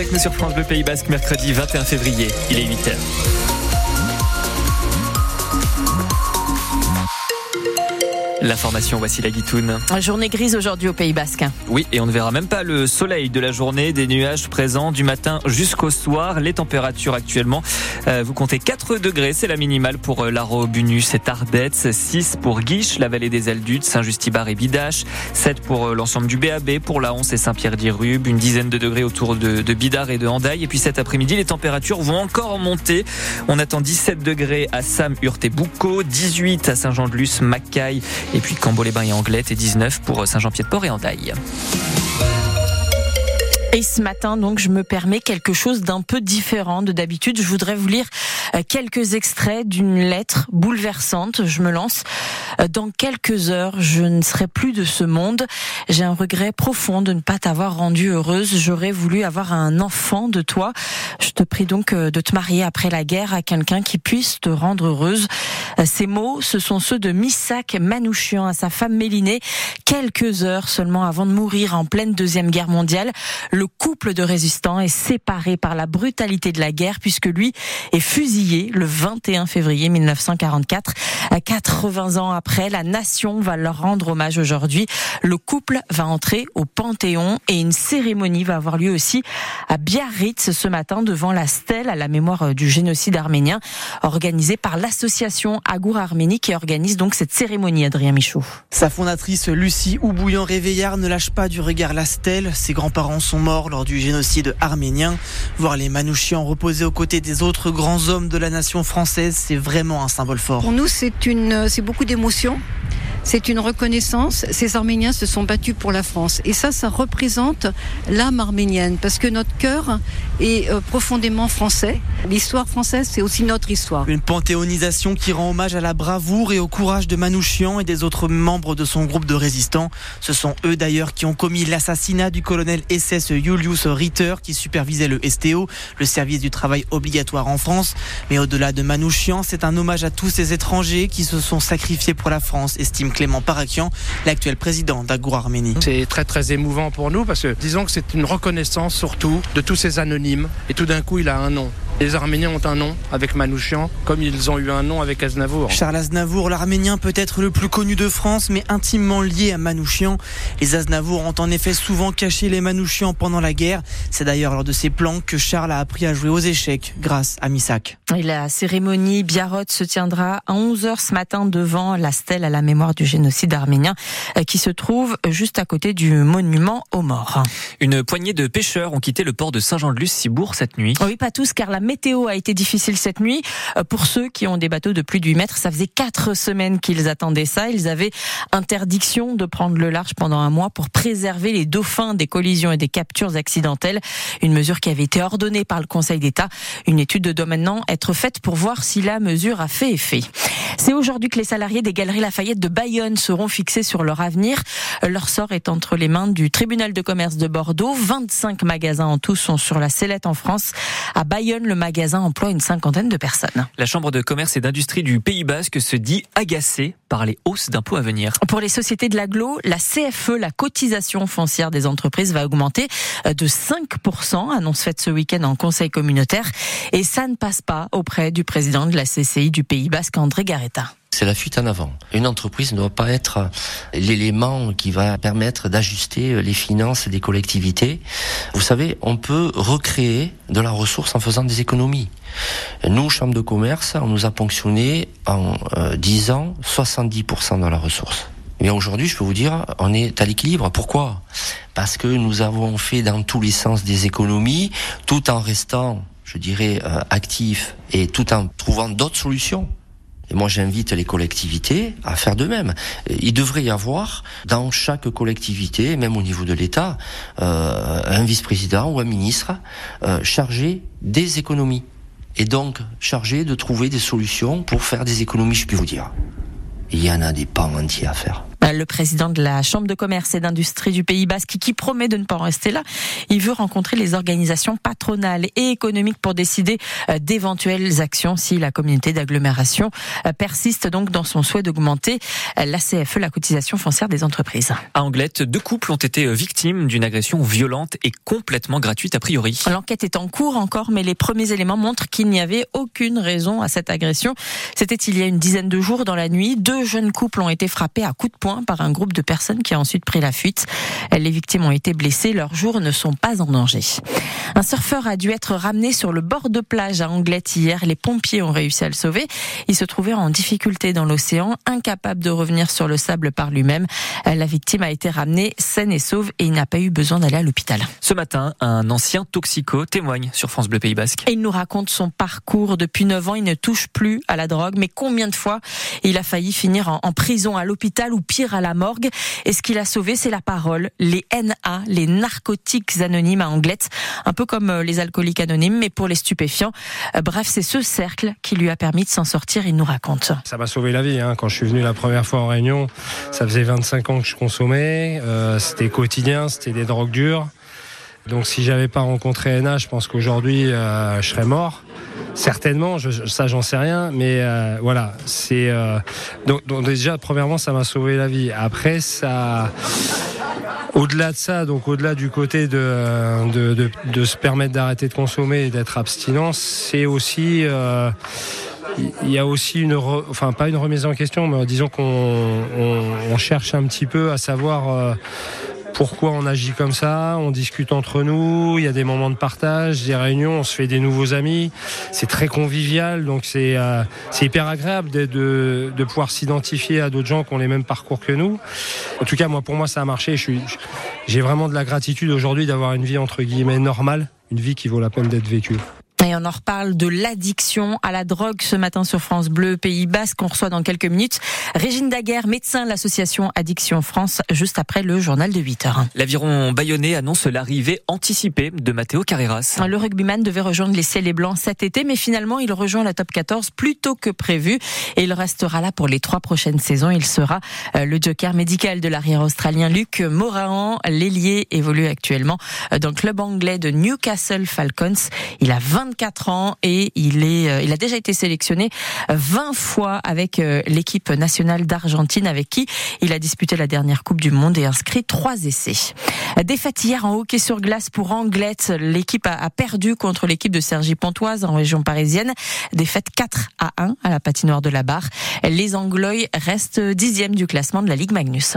Avec nous sur France Pays Basque, mercredi 21 février, il est 8h. L'information, voici la guitoune. Journée grise aujourd'hui au Pays Basque. Oui, et on ne verra même pas le soleil de la journée, des nuages présents du matin jusqu'au soir. Les températures actuellement, euh, vous comptez 4 degrés, c'est la minimale pour Laro, Bunus et Tardets, 6 pour Guiche, la vallée des Aldutes, Saint-Justibar et Bidache, 7 pour euh, l'ensemble du BAB, pour la Honce et Saint-Pierre-d'Irube, une dizaine de degrés autour de, de Bidar et de Handaï. Et puis cet après-midi, les températures vont encore monter. On attend 17 degrés à Sam, Hurte et Boucau, 18 à Saint-Jean-de-Luz, Macaille et puis Cambo-les-Bains et Anglette et 19 pour Saint-Jean-Pied-de-Port et Andaille. Et ce matin, donc, je me permets quelque chose d'un peu différent de d'habitude. Je voudrais vous lire euh, quelques extraits d'une lettre bouleversante. Je me lance. Euh, dans quelques heures, je ne serai plus de ce monde. J'ai un regret profond de ne pas t'avoir rendue heureuse. J'aurais voulu avoir un enfant de toi. Je te prie donc euh, de te marier après la guerre à quelqu'un qui puisse te rendre heureuse. Ces mots, ce sont ceux de Missak Manouchian à sa femme Mélinée, quelques heures seulement avant de mourir en pleine deuxième guerre mondiale. Le couple de résistants est séparé par la brutalité de la guerre puisque lui est fusillé le 21 février 1944. 80 ans après, la nation va leur rendre hommage aujourd'hui. Le couple va entrer au Panthéon et une cérémonie va avoir lieu aussi à Biarritz ce matin devant la stèle à la mémoire du génocide arménien organisée par l'association Agour Arménie qui organise donc cette cérémonie, Adrien Michaud. Sa fondatrice Lucie Oubouillant-Réveillard ne lâche pas du regard la stèle. Ses grands-parents sont morts lors du génocide arménien. Voir les Manouchians reposer aux côtés des autres grands hommes de la nation française, c'est vraiment un symbole fort. Pour nous, c'est c'est beaucoup d'émotions. C'est une reconnaissance. Ces Arméniens se sont battus pour la France. Et ça, ça représente l'âme arménienne. Parce que notre cœur est euh, profondément français. L'histoire française, c'est aussi notre histoire. Une panthéonisation qui rend hommage à la bravoure et au courage de Manouchian et des autres membres de son groupe de résistants. Ce sont eux d'ailleurs qui ont commis l'assassinat du colonel SS Julius Ritter qui supervisait le STO, le service du travail obligatoire en France. Mais au-delà de Manouchian, c'est un hommage à tous ces étrangers qui se sont sacrifiés pour la France, estime Clément Parakian, l'actuel président d'Agour Arménie. C'est très très émouvant pour nous parce que disons que c'est une reconnaissance surtout de tous ces anonymes et tout d'un coup il a un nom. Les Arméniens ont un nom avec Manouchian, comme ils ont eu un nom avec Aznavour. Charles Aznavour, l'Arménien peut-être le plus connu de France, mais intimement lié à Manouchian. Les Aznavour ont en effet souvent caché les Manouchians pendant la guerre. C'est d'ailleurs lors de ces plans que Charles a appris à jouer aux échecs grâce à Missak. Et la cérémonie Biarrot se tiendra à 11h ce matin devant la stèle à la mémoire du génocide arménien euh, qui se trouve juste à côté du monument aux morts. Une poignée de pêcheurs ont quitté le port de Saint-Jean-de-Luz-Cibourg cette nuit. Oui, pas tous, car la météo a été difficile cette nuit. Euh, Pour ceux qui ont des bateaux de plus de 8 mètres, ça faisait quatre semaines qu'ils attendaient ça. Ils avaient interdiction de prendre le large pendant un mois pour préserver les dauphins des collisions et des captures accidentelles. Une mesure qui avait été ordonnée par le Conseil d'État. Une étude doit maintenant être faite pour voir si la mesure a fait effet. C'est aujourd'hui que les salariés des Galeries Lafayette de Bayonne seront fixés sur leur avenir. Leur sort est entre les mains du tribunal de commerce de Bordeaux. 25 magasins en tout sont sur la sellette en France. À Bayonne, le magasin emploie une cinquantaine de personnes. La Chambre de commerce et d'industrie du Pays Basque se dit agacée par les hausses d'impôts à venir. Pour les sociétés de l'aglo, la CFE, la cotisation foncière des entreprises, va augmenter de 5%, annonce faite ce week-end en conseil communautaire. Et ça ne passe pas auprès du président de la CCI du Pays Basque, André Garetta. C'est la fuite en avant. Une entreprise ne doit pas être l'élément qui va permettre d'ajuster les finances des collectivités. Vous savez, on peut recréer de la ressource en faisant des économies. Nous, Chambre de commerce, on nous a ponctionné en euh, 10 ans 70% dans la ressource. Mais aujourd'hui, je peux vous dire, on est à l'équilibre. Pourquoi? Parce que nous avons fait dans tous les sens des économies, tout en restant, je dirais, euh, actifs et tout en trouvant d'autres solutions. Et moi, j'invite les collectivités à faire de même. Il devrait y avoir dans chaque collectivité, même au niveau de l'État, euh, un vice-président ou un ministre euh, chargé des économies. Et donc chargé de trouver des solutions pour faire des économies, je peux vous dire. Il y en a des pans entiers à faire. Le président de la Chambre de commerce et d'industrie du Pays Basque qui promet de ne pas en rester là, il veut rencontrer les organisations patronales et économiques pour décider d'éventuelles actions si la communauté d'agglomération persiste donc dans son souhait d'augmenter la CFE, la cotisation foncière des entreprises. À Anglette, deux couples ont été victimes d'une agression violente et complètement gratuite a priori. L'enquête est en cours encore, mais les premiers éléments montrent qu'il n'y avait aucune raison à cette agression. C'était il y a une dizaine de jours dans la nuit. Deux jeunes couples ont été frappés à coups de poing par un groupe de personnes qui a ensuite pris la fuite. Les victimes ont été blessées. Leurs jours ne sont pas en danger. Un surfeur a dû être ramené sur le bord de plage à Anglette hier. Les pompiers ont réussi à le sauver. Il se trouvait en difficulté dans l'océan, incapable de revenir sur le sable par lui-même. La victime a été ramenée saine et sauve et il n'a pas eu besoin d'aller à l'hôpital. Ce matin, un ancien toxico témoigne sur France Bleu Pays Basque. Et il nous raconte son parcours. Depuis 9 ans, il ne touche plus à la drogue. Mais combien de fois il a failli finir en, prison, à l'hôpital ou pire à la morgue Et ce qu'il a sauvé, c'est la parole. Les NA, les narcotiques anonymes à Anglette. Un peu comme euh, les alcooliques anonymes, mais pour les stupéfiants. Euh, bref, c'est ce cercle qui lui a permis de s'en sortir. Il nous raconte. Ça m'a sauvé la vie. Hein. Quand je suis venu la première fois en Réunion, ça faisait 25 ans que je consommais. Euh, c'était quotidien, c'était des drogues dures. Donc si j'avais pas rencontré NA, je pense qu'aujourd'hui je serais mort. Certainement, je, ça j'en sais rien, mais euh, voilà, c'est euh, donc, donc, déjà premièrement ça m'a sauvé la vie. Après ça, au-delà de ça, donc au-delà du côté de de, de, de se permettre d'arrêter de consommer et d'être abstinent, c'est aussi il y a aussi une, enfin pas une remise en question, mais disons qu'on on, on cherche un petit peu à savoir pourquoi on agit comme ça, on discute entre nous, il y a des moments de partage, des réunions, on se fait des nouveaux amis, c'est très convivial, donc c'est euh, hyper agréable de, pouvoir s'identifier à d'autres gens qui ont les mêmes parcours que nous. En tout cas, moi, pour moi, ça a marché. J'ai vraiment de la gratitude aujourd'hui d'avoir une vie entre guillemets normale, une vie qui vaut la peine d'être vécue. Et on en reparle de l'addiction à la drogue ce matin sur France Bleu, Pays Basque, qu'on reçoit dans quelques minutes. Régine Daguerre, médecin de l'association Addiction France, juste après le journal de 8 heures. L'aviron bayonnais annonce l'arrivée anticipée de Matteo Carreras. Le rugbyman devait rejoindre les Ciels et Blancs cet été, mais finalement il rejoint la top 14 plus tôt que prévu et il restera là pour les trois prochaines saisons. Il sera euh, le joker médical de l'arrière australien Luc Morahan. L'ailier évolue actuellement euh, dans le club anglais de Newcastle Falcons. Il a 20 24 ans et il est, euh, il a déjà été sélectionné 20 fois avec euh, l'équipe nationale d'Argentine avec qui il a disputé la dernière Coupe du Monde et inscrit trois essais. Défaite hier en hockey sur glace pour Anglette. L'équipe a perdu contre l'équipe de Sergi Pontoise en région parisienne. Défaite 4 à 1 à la patinoire de la Barre. Les Anglois restent dixième du classement de la Ligue Magnus.